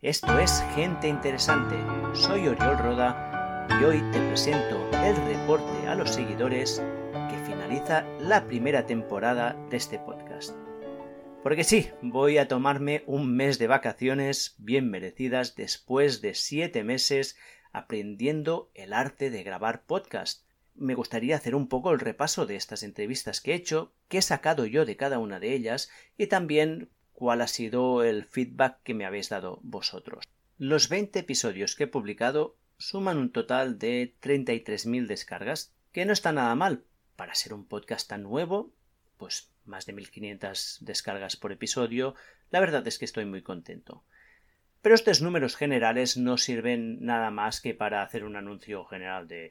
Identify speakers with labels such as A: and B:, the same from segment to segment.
A: Esto es Gente Interesante. Soy Oriol Roda y hoy te presento el reporte a los seguidores que finaliza la primera temporada de este podcast. Porque sí, voy a tomarme un mes de vacaciones bien merecidas después de siete meses aprendiendo el arte de grabar podcast. Me gustaría hacer un poco el repaso de estas entrevistas que he hecho, qué he sacado yo de cada una de ellas y también cuál ha sido el feedback que me habéis dado vosotros. Los 20 episodios que he publicado suman un total de 33.000 descargas, que no está nada mal para ser un podcast tan nuevo, pues más de 1.500 descargas por episodio, la verdad es que estoy muy contento. Pero estos números generales no sirven nada más que para hacer un anuncio general de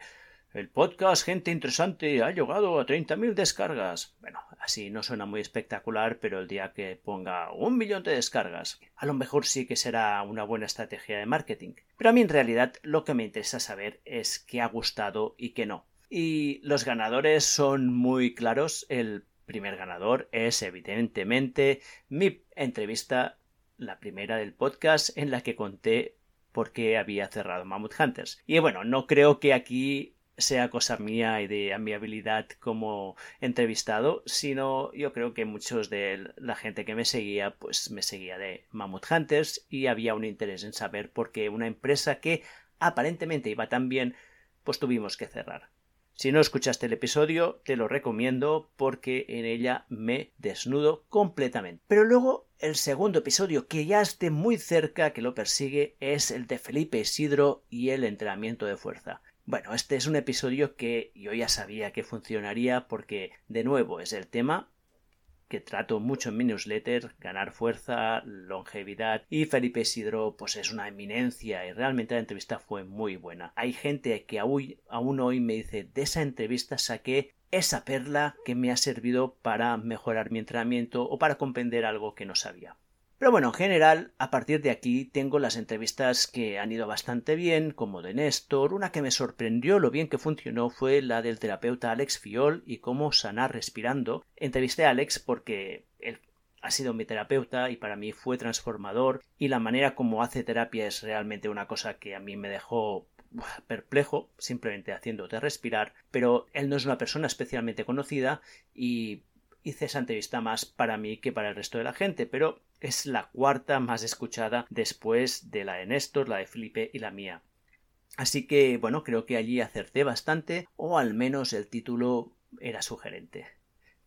A: el podcast Gente Interesante ha llegado a 30.000 descargas. Bueno, así no suena muy espectacular, pero el día que ponga un millón de descargas, a lo mejor sí que será una buena estrategia de marketing. Pero a mí en realidad lo que me interesa saber es qué ha gustado y qué no. Y los ganadores son muy claros. El primer ganador es evidentemente mi entrevista, la primera del podcast, en la que conté por qué había cerrado Mammoth Hunters. Y bueno, no creo que aquí sea cosa mía y de mi habilidad como entrevistado, sino yo creo que muchos de la gente que me seguía, pues me seguía de Mammoth Hunters y había un interés en saber por qué una empresa que aparentemente iba tan bien, pues tuvimos que cerrar. Si no escuchaste el episodio, te lo recomiendo porque en ella me desnudo completamente. Pero luego el segundo episodio, que ya esté muy cerca, que lo persigue, es el de Felipe Isidro y el entrenamiento de fuerza. Bueno, este es un episodio que yo ya sabía que funcionaría porque, de nuevo, es el tema que trato mucho en mi newsletter, ganar fuerza, longevidad y Felipe Isidro pues es una eminencia y realmente la entrevista fue muy buena. Hay gente que aún hoy me dice de esa entrevista saqué esa perla que me ha servido para mejorar mi entrenamiento o para comprender algo que no sabía. Pero bueno, en general, a partir de aquí tengo las entrevistas que han ido bastante bien, como de Néstor. Una que me sorprendió lo bien que funcionó fue la del terapeuta Alex Fiol y cómo sanar respirando. Entrevisté a Alex porque él ha sido mi terapeuta y para mí fue transformador y la manera como hace terapia es realmente una cosa que a mí me dejó perplejo, simplemente haciéndote respirar, pero él no es una persona especialmente conocida y hice esa entrevista más para mí que para el resto de la gente, pero es la cuarta más escuchada después de la de Néstor, la de Felipe y la mía. Así que, bueno, creo que allí acerté bastante, o al menos el título era sugerente.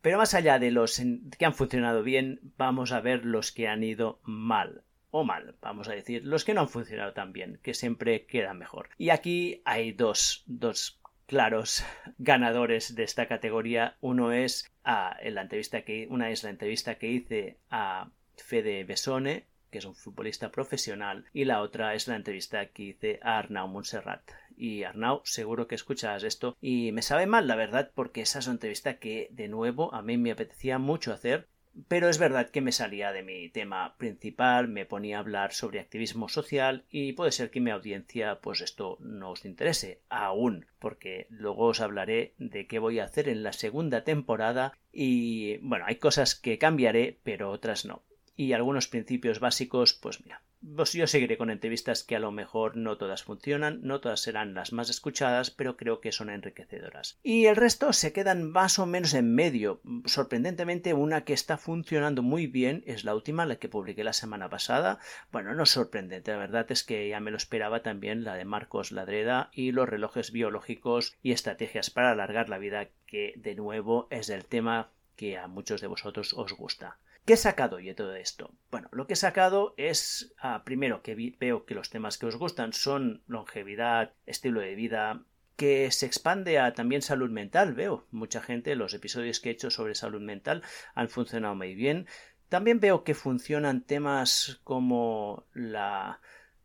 A: Pero más allá de los que han funcionado bien, vamos a ver los que han ido mal. O mal, vamos a decir, los que no han funcionado tan bien, que siempre quedan mejor. Y aquí hay dos, dos claros ganadores de esta categoría. Uno es a, en la entrevista que una es la entrevista que hice a Fede Besone, que es un futbolista profesional, y la otra es la entrevista que hice a Arnau Montserrat. Y Arnau, seguro que escuchas esto y me sabe mal, la verdad, porque esa es una entrevista que, de nuevo, a mí me apetecía mucho hacer pero es verdad que me salía de mi tema principal, me ponía a hablar sobre activismo social y puede ser que mi audiencia pues esto no os interese aún, porque luego os hablaré de qué voy a hacer en la segunda temporada y bueno, hay cosas que cambiaré, pero otras no. Y algunos principios básicos, pues mira, pues yo seguiré con entrevistas que a lo mejor no todas funcionan, no todas serán las más escuchadas, pero creo que son enriquecedoras. Y el resto se quedan más o menos en medio. Sorprendentemente, una que está funcionando muy bien es la última, la que publiqué la semana pasada. Bueno, no es sorprendente, la verdad es que ya me lo esperaba también la de Marcos Ladreda y los relojes biológicos y estrategias para alargar la vida, que de nuevo es el tema que a muchos de vosotros os gusta. ¿Qué he sacado yo de todo esto? Bueno, lo que he sacado es, ah, primero, que veo que los temas que os gustan son longevidad, estilo de vida, que se expande a también salud mental. Veo mucha gente, los episodios que he hecho sobre salud mental han funcionado muy bien. También veo que funcionan temas como la,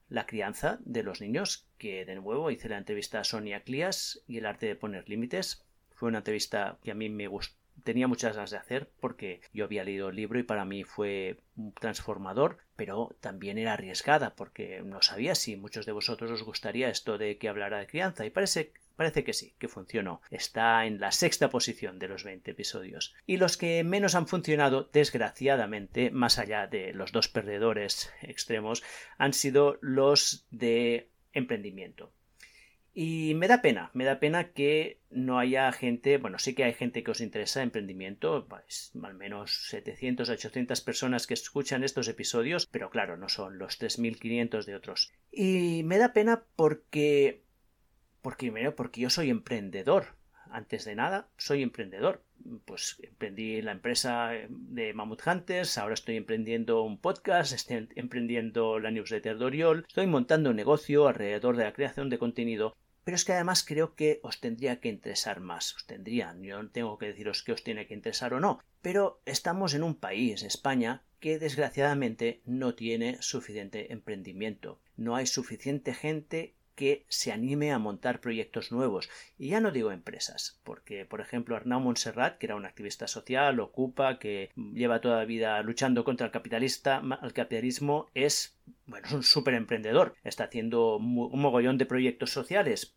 A: la crianza de los niños, que de nuevo hice la entrevista a Sonia Clias y el arte de poner límites. Fue una entrevista que a mí me gustó tenía muchas ganas de hacer porque yo había leído el libro y para mí fue transformador, pero también era arriesgada porque no sabía si muchos de vosotros os gustaría esto de que hablara de crianza y parece Parece que sí, que funcionó. Está en la sexta posición de los 20 episodios. Y los que menos han funcionado, desgraciadamente, más allá de los dos perdedores extremos, han sido los de emprendimiento. Y me da pena, me da pena que no haya gente, bueno, sí que hay gente que os interesa emprendimiento, pues, al menos 700, 800 personas que escuchan estos episodios, pero claro, no son los 3.500 de otros. Y me da pena porque, porque primero, porque yo soy emprendedor. Antes de nada, soy emprendedor. Pues emprendí la empresa de Mammoth Hunters, ahora estoy emprendiendo un podcast, estoy emprendiendo la newsletter de Oriol, estoy montando un negocio alrededor de la creación de contenido pero es que además creo que os tendría que interesar más. Os tendrían, yo no tengo que deciros que os tiene que interesar o no. Pero estamos en un país, España, que desgraciadamente no tiene suficiente emprendimiento. No hay suficiente gente que se anime a montar proyectos nuevos. Y ya no digo empresas, porque, por ejemplo, Arnau Montserrat, que era un activista social, ocupa, que lleva toda la vida luchando contra el capitalista, el capitalismo, es, bueno, es un súper emprendedor. Está haciendo un mogollón de proyectos sociales,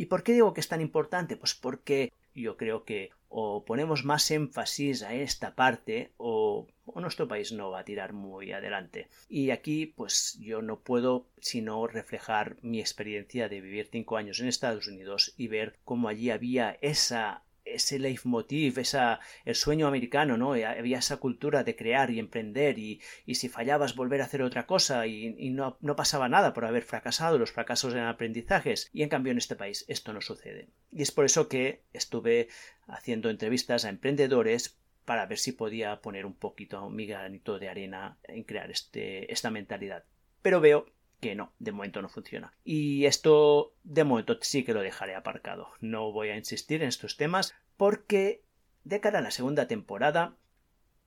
A: ¿Y por qué digo que es tan importante? Pues porque yo creo que o ponemos más énfasis a esta parte o, nuestro país no va a tirar muy adelante. Y aquí pues yo no puedo sino reflejar mi experiencia de vivir cinco años en Estados Unidos y ver cómo allí había esa ese leitmotiv, esa, el sueño americano, ¿no? Había esa cultura de crear y emprender y, y si fallabas volver a hacer otra cosa y, y no, no, pasaba nada por haber fracasado, los fracasos eran aprendizajes y en cambio en este país esto no sucede. Y es por eso que estuve haciendo entrevistas a emprendedores para ver si podía poner un poquito mi granito de arena en crear este, esta mentalidad. Pero veo que no, de momento no funciona. Y esto de momento sí que lo dejaré aparcado. No voy a insistir en estos temas porque de cara a la segunda temporada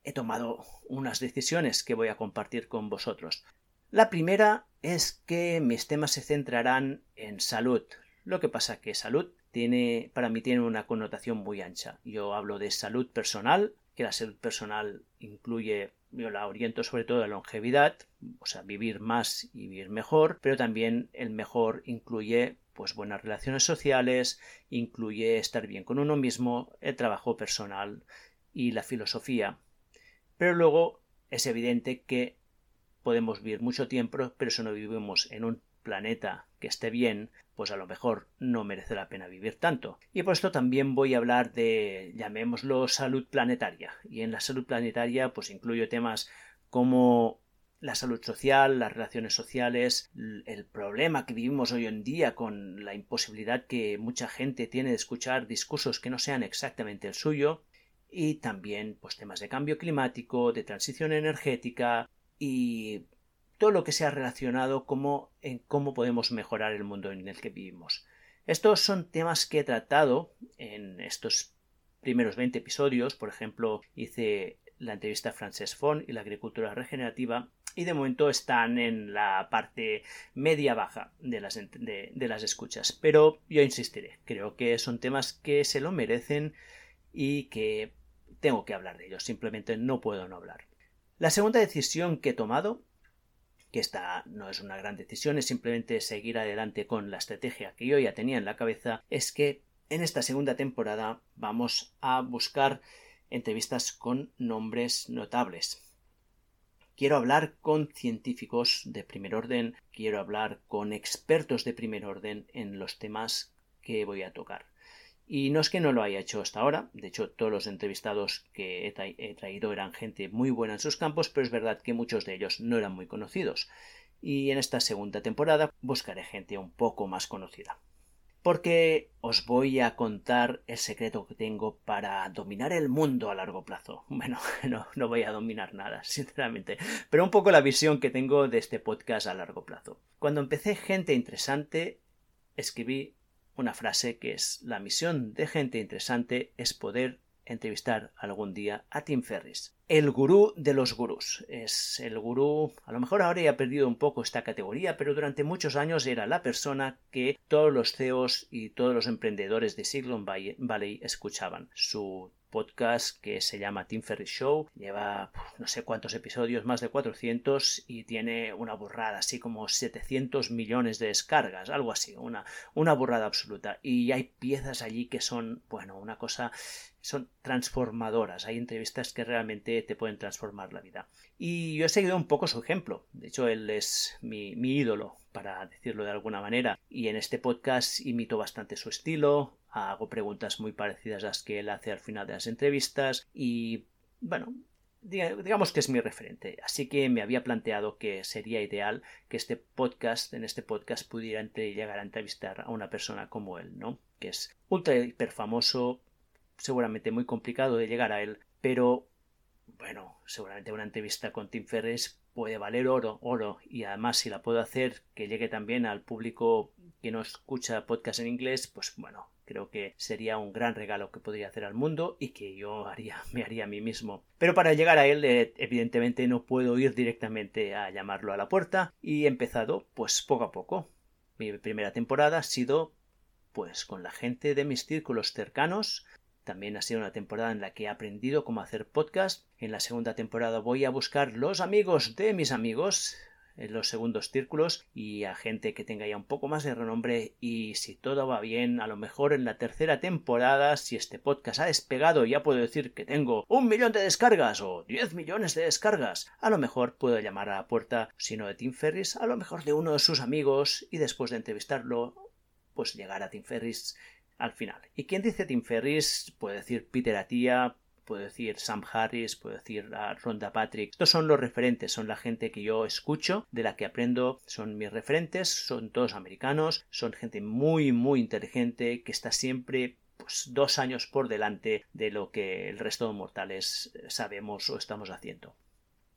A: he tomado unas decisiones que voy a compartir con vosotros. La primera es que mis temas se centrarán en salud. Lo que pasa que salud tiene para mí tiene una connotación muy ancha. Yo hablo de salud personal, que la salud personal incluye yo la oriento sobre todo a la longevidad, o sea, vivir más y vivir mejor, pero también el mejor incluye pues buenas relaciones sociales, incluye estar bien con uno mismo, el trabajo personal y la filosofía. Pero luego es evidente que podemos vivir mucho tiempo, pero si no vivimos en un planeta que esté bien, pues a lo mejor no merece la pena vivir tanto. Y por esto también voy a hablar de, llamémoslo, salud planetaria. Y en la salud planetaria, pues incluyo temas como la salud social, las relaciones sociales, el problema que vivimos hoy en día con la imposibilidad que mucha gente tiene de escuchar discursos que no sean exactamente el suyo, y también pues temas de cambio climático, de transición energética y todo lo que sea relacionado como en cómo podemos mejorar el mundo en el que vivimos. Estos son temas que he tratado en estos primeros 20 episodios. Por ejemplo, hice la entrevista a Frances Fon y la agricultura regenerativa y de momento están en la parte media baja de las, de, de las escuchas. Pero yo insistiré, creo que son temas que se lo merecen y que tengo que hablar de ellos, simplemente no puedo no hablar. La segunda decisión que he tomado que esta no es una gran decisión, es simplemente seguir adelante con la estrategia que yo ya tenía en la cabeza, es que en esta segunda temporada vamos a buscar entrevistas con nombres notables. Quiero hablar con científicos de primer orden, quiero hablar con expertos de primer orden en los temas que voy a tocar. Y no es que no lo haya hecho hasta ahora, de hecho todos los entrevistados que he, traído eran gente muy buena en sus campos, pero es verdad que muchos de ellos no eran muy conocidos. Y en esta segunda temporada buscaré gente un poco más conocida. Porque os voy a contar el secreto que tengo para dominar el mundo a largo plazo. Bueno, no, no voy a dominar nada, sinceramente, pero un poco la visión que tengo de este podcast a largo plazo. Cuando empecé Gente Interesante, escribí una frase que es la misión de gente interesante es poder entrevistar algún día a Tim Ferris, el gurú de los gurús. Es el gurú, a lo mejor ahora ya ha perdido un poco esta categoría, pero durante muchos años era la persona que todos los CEOs y todos los emprendedores de Silicon Valley escuchaban. Su podcast que se llama Tim Ferriss Show. Lleva no sé cuántos episodios, más de 400 y tiene una burrada, así como 700 millones de descargas, algo así, una, una burrada absoluta. Y hay piezas allí que son, bueno, una cosa son transformadoras. Hay entrevistas que realmente te pueden transformar la vida. Y yo he seguido un poco su ejemplo. De hecho, él es mi, mi ídolo, para decirlo de alguna manera. Y en este podcast imito bastante su estilo, hago preguntas muy parecidas a las que él hace al final de las entrevistas y, bueno, digamos que es mi referente. Así que me había planteado que sería ideal que este podcast, en este podcast, pudiera llegar a entrevistar a una persona como él, ¿no? Que es ultra hiper famoso, seguramente muy complicado de llegar a él, pero bueno, seguramente una entrevista con Tim Ferriss puede valer oro, oro, y además si la puedo hacer que llegue también al público que no escucha podcast en inglés, pues bueno, creo que sería un gran regalo que podría hacer al mundo y que yo haría, me haría a mí mismo. Pero para llegar a él, eh, evidentemente no puedo ir directamente a llamarlo a la puerta y he empezado pues poco a poco. Mi primera temporada ha sido pues con la gente de mis círculos cercanos, también ha sido una temporada en la que he aprendido cómo hacer podcast. En la segunda temporada voy a buscar los amigos de mis amigos en los segundos círculos y a gente que tenga ya un poco más de renombre. Y si todo va bien a lo mejor en la tercera temporada si este podcast ha despegado ya puedo decir que tengo un millón de descargas o diez millones de descargas. A lo mejor puedo llamar a la puerta si no de Tim Ferris a lo mejor de uno de sus amigos y después de entrevistarlo pues llegar a Tim Ferris al final. Y quien dice Tim Ferris puede decir Peter Atia, puede decir Sam Harris, puede decir a Ronda Patrick. Estos son los referentes, son la gente que yo escucho, de la que aprendo, son mis referentes, son todos americanos, son gente muy, muy inteligente, que está siempre pues, dos años por delante de lo que el resto de mortales sabemos o estamos haciendo.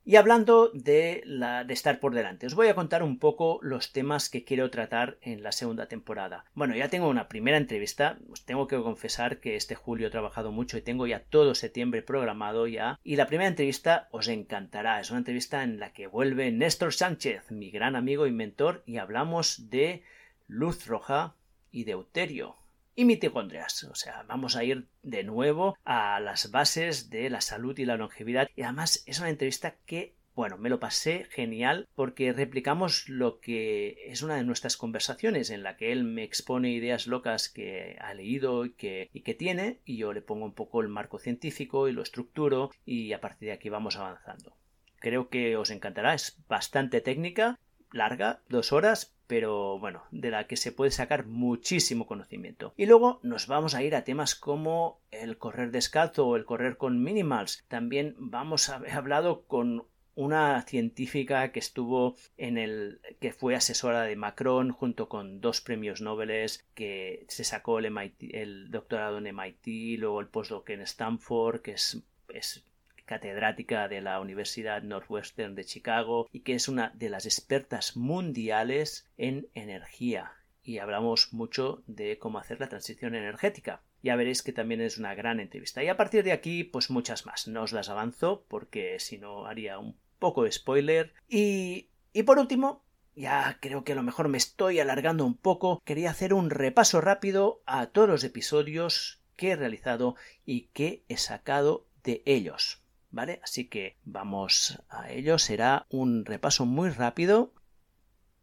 A: Y hablando de, la, estar por delante, os voy a contar un poco los temas que quiero tratar en la segunda temporada. Bueno, ya tengo una primera entrevista, os tengo que confesar que este julio he trabajado mucho y tengo ya todo septiembre programado ya. Y la primera entrevista os encantará, es una entrevista en la que vuelve Néstor Sánchez, mi gran amigo y mentor, y hablamos de luz roja y deuterio y mitocondrias. O sea, vamos a ir de nuevo a las bases de la salud y la longevidad. Y además es una entrevista que bueno, me lo pasé genial porque replicamos lo que es una de nuestras conversaciones en la que él me expone ideas locas que ha leído y que, y que tiene y yo le pongo un poco el marco científico y lo estructuro y a partir de aquí vamos avanzando. Creo que os encantará, es bastante técnica, larga, dos horas, pero bueno, de la que se puede sacar muchísimo conocimiento. Y luego nos vamos a ir a temas como el correr descalzo o el correr con minimals. También vamos a haber hablado con una científica que estuvo en el que fue asesora de Macron junto con dos premios Nobel que se sacó el, el doctorado en MIT, luego el postdoc en Stanford, que es catedrática de la Universidad Northwestern de Chicago y que es una de las expertas mundiales en energía. Y hablamos mucho de cómo hacer la transición energética. Ya veréis que también es una gran entrevista. Y a partir de aquí, pues muchas más. No os las avanzo porque si no haría un poco de spoiler. Y, y por último, ya creo que a lo mejor me estoy alargando un poco. Quería hacer un repaso rápido a todos los episodios que he realizado y que he sacado de ellos. ¿Vale? Así que vamos a ello. Será un repaso muy rápido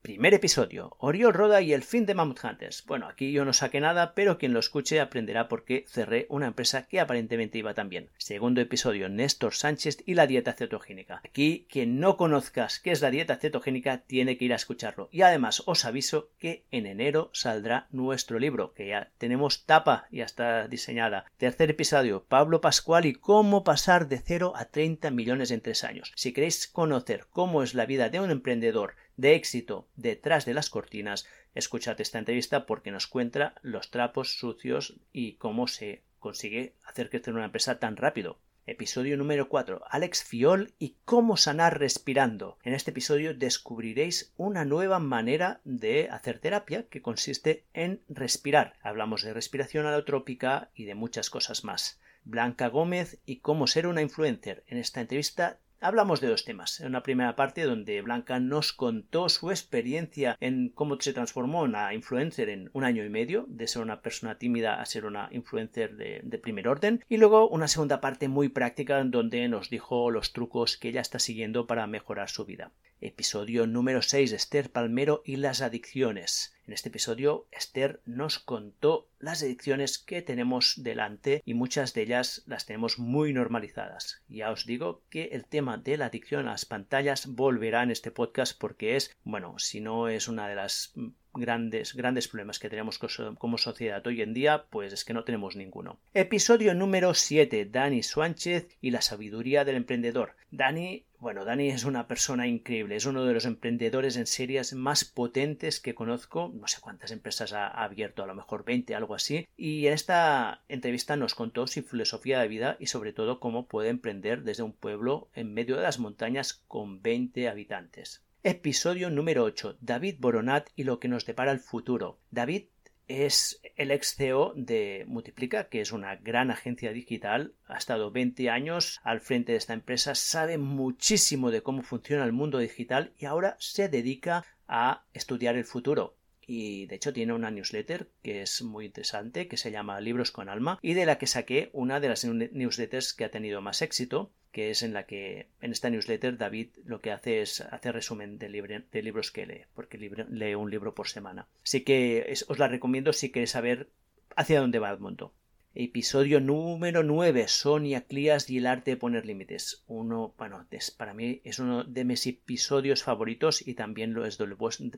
A: Primer episodio, Oriol Roda y el fin de Mammoth Hunters. Bueno, aquí yo no saqué nada, pero quien lo escuche aprenderá por qué cerré una empresa que aparentemente iba tan bien. Segundo episodio, Néstor Sánchez y la dieta cetogénica. Aquí, quien no conozcas qué es la dieta cetogénica tiene que ir a escucharlo. Y además os aviso que en enero saldrá nuestro libro, que ya tenemos tapa, ya está diseñada. Tercer episodio, Pablo Pascual y cómo pasar de 0 a 30 millones en 3 años. Si queréis conocer cómo es la vida de un emprendedor de éxito detrás de las cortinas, escuchad esta entrevista porque nos cuenta los trapos sucios y cómo se consigue hacer crecer una empresa tan rápido. Episodio número 4. Alex Fiol y cómo sanar respirando. En este episodio descubriréis una nueva manera de hacer terapia que consiste en respirar. Hablamos de respiración alotrópica y de muchas cosas más. Blanca Gómez y cómo ser una influencer. En esta entrevista Hablamos de dos temas. En una primera parte donde Blanca nos contó su experiencia en cómo se transformó en una influencer en un año y medio, de ser una persona tímida a ser una influencer de, primer orden. Y luego una segunda parte muy práctica donde nos dijo los trucos que ella está siguiendo para mejorar su vida. Episodio número 6. Esther Palmero y las adicciones. En este episodio, Esther nos contó las adicciones que tenemos delante y muchas de ellas las tenemos muy normalizadas. Ya os digo que el tema de la adicción a las pantallas volverá en este podcast porque es, bueno, si no es una de las grandes, grandes problemas que tenemos como sociedad hoy en día, pues es que no tenemos ninguno. Episodio número 7. Dani Sánchez y la sabiduría del emprendedor. Dani bueno, Dani es una persona increíble, es uno de los emprendedores en series más potentes que conozco, no sé cuántas empresas ha, abierto, a lo mejor 20, algo así, y en esta entrevista nos contó su filosofía de vida y sobre todo cómo puede emprender desde un pueblo en medio de las montañas con 20 habitantes. Episodio número 8. David Boronat y lo que nos depara el futuro. David es el ex CEO de Multiplica, que es una gran agencia digital. Ha estado 20 años al frente de esta empresa, sabe muchísimo de cómo funciona el mundo digital y ahora se dedica a estudiar el futuro y de hecho tiene una newsletter que es muy interesante que se llama Libros con Alma y de la que saqué una de las newsletters que ha tenido más éxito que es en la que en esta newsletter David lo que hace es hacer resumen de, libros que lee, porque lee un libro por semana. Así que os la recomiendo si queréis saber hacia dónde va el mundo. Episodio número 9, Sonia Clías y el arte de poner límites. Uno, bueno, para mí es uno de mis episodios favoritos y también lo es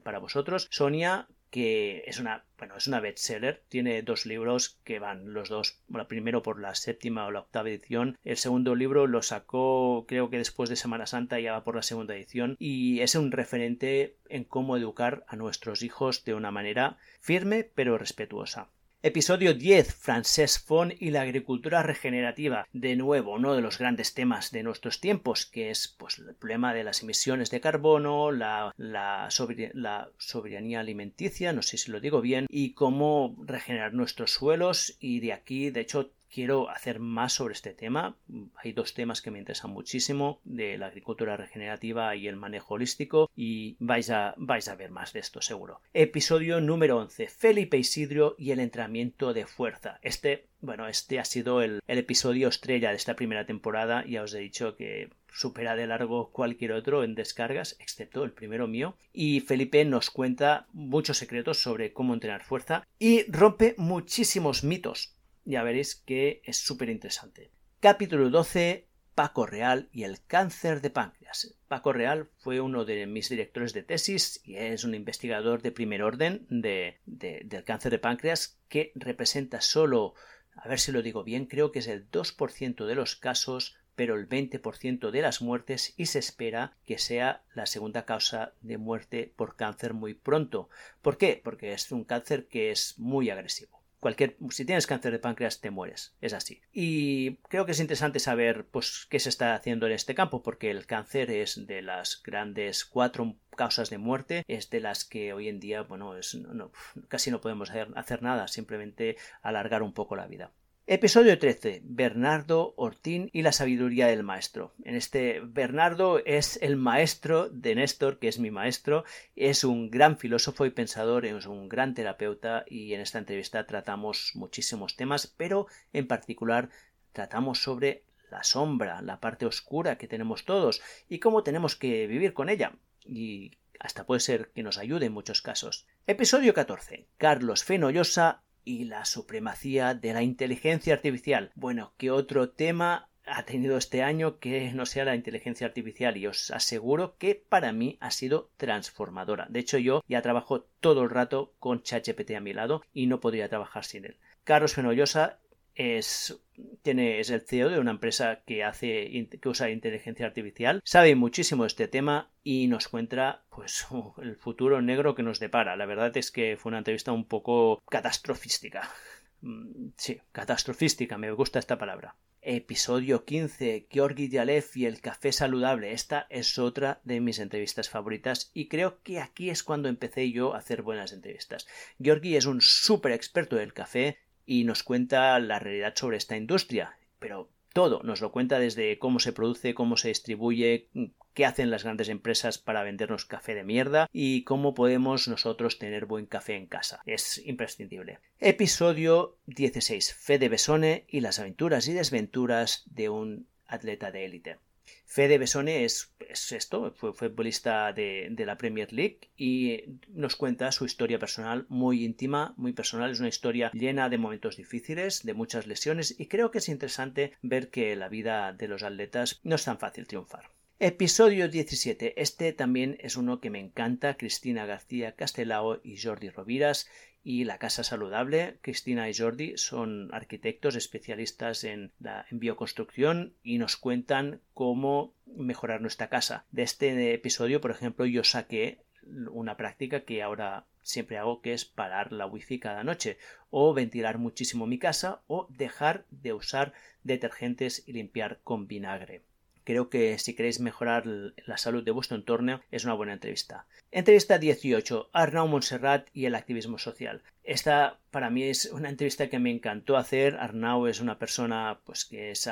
A: para vosotros. Sonia, que es una, bueno, es una bestseller, tiene dos libros que van los dos, bueno, primero por la séptima o la octava edición, el segundo libro lo sacó creo que después de Semana Santa ya va por la segunda edición y es un referente en cómo educar a nuestros hijos de una manera firme pero respetuosa. Episodio 10. Francesc Font y la agricultura regenerativa. De nuevo, uno de los grandes temas de nuestros tiempos, que es pues, el problema de las emisiones de carbono, la, la, la soberanía alimenticia, no sé si lo digo bien, y cómo regenerar nuestros suelos. Y de aquí, de hecho, quiero hacer más sobre este tema. Hay dos temas que me interesan muchísimo, de la agricultura regenerativa y el manejo holístico, y vais a, vais a ver más de esto seguro. Episodio número 11. Felipe Isidro y el entrenamiento de fuerza. Este, bueno, este ha sido el, el episodio estrella de esta primera temporada. Ya os he dicho que supera de largo cualquier otro en descargas, excepto el primero mío. Y Felipe nos cuenta muchos secretos sobre cómo entrenar fuerza y rompe muchísimos mitos ya veréis que es súper interesante. Capítulo 12. Paco Real y el cáncer de páncreas. Paco Real fue uno de mis directores de tesis y es un investigador de primer orden de, del cáncer de páncreas que representa solo, a ver si lo digo bien, creo que es el 2% de los casos, pero el 20% de las muertes y se espera que sea la segunda causa de muerte por cáncer muy pronto. ¿Por qué? Porque es un cáncer que es muy agresivo cualquier, si tienes cáncer de páncreas te mueres, es así. Y creo que es interesante saber pues qué se está haciendo en este campo, porque el cáncer es de las grandes cuatro causas de muerte, es de las que hoy en día, bueno, casi no podemos hacer nada, simplemente alargar un poco la vida. Episodio 13. Bernardo Ortín y la sabiduría del maestro. En este Bernardo es el maestro de Néstor, que es mi maestro, es un gran filósofo y pensador, es un gran terapeuta y en esta entrevista tratamos muchísimos temas, pero en particular tratamos sobre la sombra, la parte oscura que tenemos todos y cómo tenemos que vivir con ella. Y hasta puede ser que nos ayude en muchos casos. Episodio 14. Carlos Fenollosa y la supremacía de la inteligencia artificial. Bueno, ¿qué otro tema ha tenido este año que no sea la inteligencia artificial y os aseguro que para mí ha sido transformadora. De hecho yo ya trabajo todo el rato con ChatGPT a mi lado y no podría trabajar sin él. Carlos Fenollosa es, tiene, es el CEO de una empresa que hace que usa inteligencia artificial, sabe muchísimo de este tema y nos cuenta pues el futuro negro que nos depara. La verdad es que fue una entrevista un poco catastrofística. Mm, sí, catastrofística, me gusta esta palabra. Episodio 15, Georgi Dialev y el café saludable. Esta es otra de mis entrevistas favoritas y creo que aquí es cuando empecé yo a hacer buenas entrevistas. Georgi es un súper experto del café, y nos cuenta la realidad sobre esta industria. Pero todo. Nos lo cuenta desde cómo se produce, cómo se distribuye, qué hacen las grandes empresas para vendernos café de mierda y cómo podemos nosotros tener buen café en casa. Es imprescindible. Episodio 16. Fede Besone y las aventuras y desventuras de un atleta de élite. Fede Besone es, esto, fue futbolista de, de, la Premier League y nos cuenta su historia personal muy íntima, muy personal. Es una historia llena de momentos difíciles, de muchas lesiones y creo que es interesante ver que la vida de los atletas no es tan fácil triunfar. Episodio 17. Este también es uno que me encanta. Cristina García Castelao y Jordi Roviras y la Casa Saludable. Cristina y Jordi son arquitectos especialistas en, la, bioconstrucción y nos cuentan cómo mejorar nuestra casa. De este episodio, por ejemplo, yo saqué una práctica que ahora siempre hago que es parar la wifi cada noche o ventilar muchísimo mi casa o dejar de usar detergentes y limpiar con vinagre. Creo que si queréis mejorar la salud de vuestro entorno es una buena entrevista. Entrevista 18. Arnau Montserrat y el activismo social. Esta para mí es una entrevista que me encantó hacer. Arnau es una persona pues que es,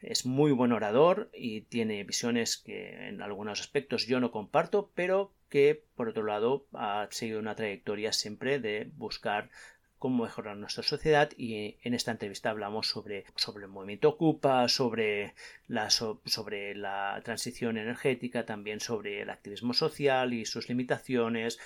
A: es muy buen orador y tiene visiones que en algunos aspectos yo no comparto, pero que por otro lado ha seguido una trayectoria siempre de buscar cómo mejorar nuestra sociedad y en esta entrevista hablamos sobre, sobre el movimiento Ocupa, sobre la, sobre la transición energética, también sobre el activismo social y sus limitaciones,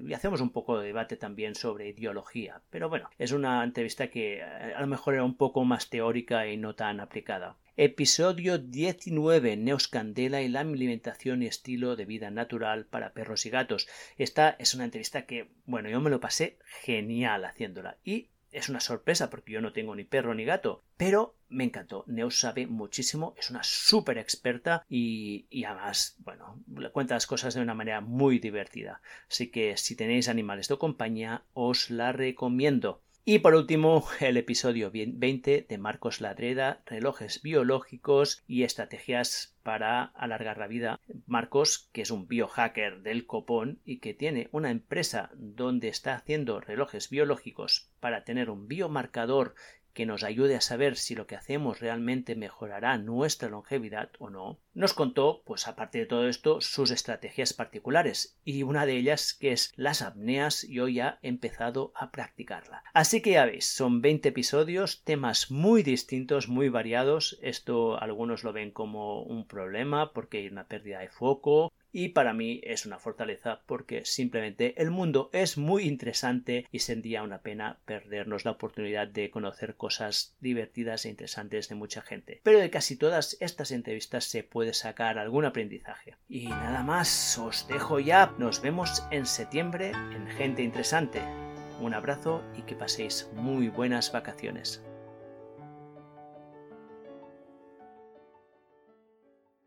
A: y hacemos un poco de debate también sobre ideología. Pero bueno, es una entrevista que eh, a lo mejor era un poco más teórica y no tan aplicada. Episodio 19. Neoscandela y la alimentación y estilo de vida natural para perros y gatos. Esta es una entrevista que, bueno, yo me lo pasé genial haciéndola. Y es una sorpresa porque yo no tengo ni perro ni gato. Pero me encantó. Neos sabe muchísimo, es una súper experta y, y, además, bueno, le cuenta las cosas de una manera muy divertida. Así que si tenéis animales de compañía, os la recomiendo. Y por último, el episodio 20 de Marcos Ladreda, relojes biológicos y estrategias para alargar la vida. Marcos, que es un biohacker del copón y que tiene una empresa donde está haciendo relojes biológicos para tener un biomarcador que nos ayude a saber si lo que hacemos realmente mejorará nuestra longevidad o no, nos contó, pues aparte de todo esto, sus estrategias particulares y una de ellas que es las apneas y hoy ha empezado a practicarla. Así que ya veis, son 20 episodios, temas muy distintos, muy variados, esto algunos lo ven como un problema porque hay una pérdida de foco, y para mí es una fortaleza porque simplemente el mundo es muy interesante y sería una pena perdernos la oportunidad de conocer cosas divertidas e interesantes de mucha gente. Pero de casi todas estas entrevistas se puede sacar algún aprendizaje. Y nada más, os dejo ya. Nos vemos en septiembre en Gente Interesante. Un abrazo y que paséis muy buenas vacaciones.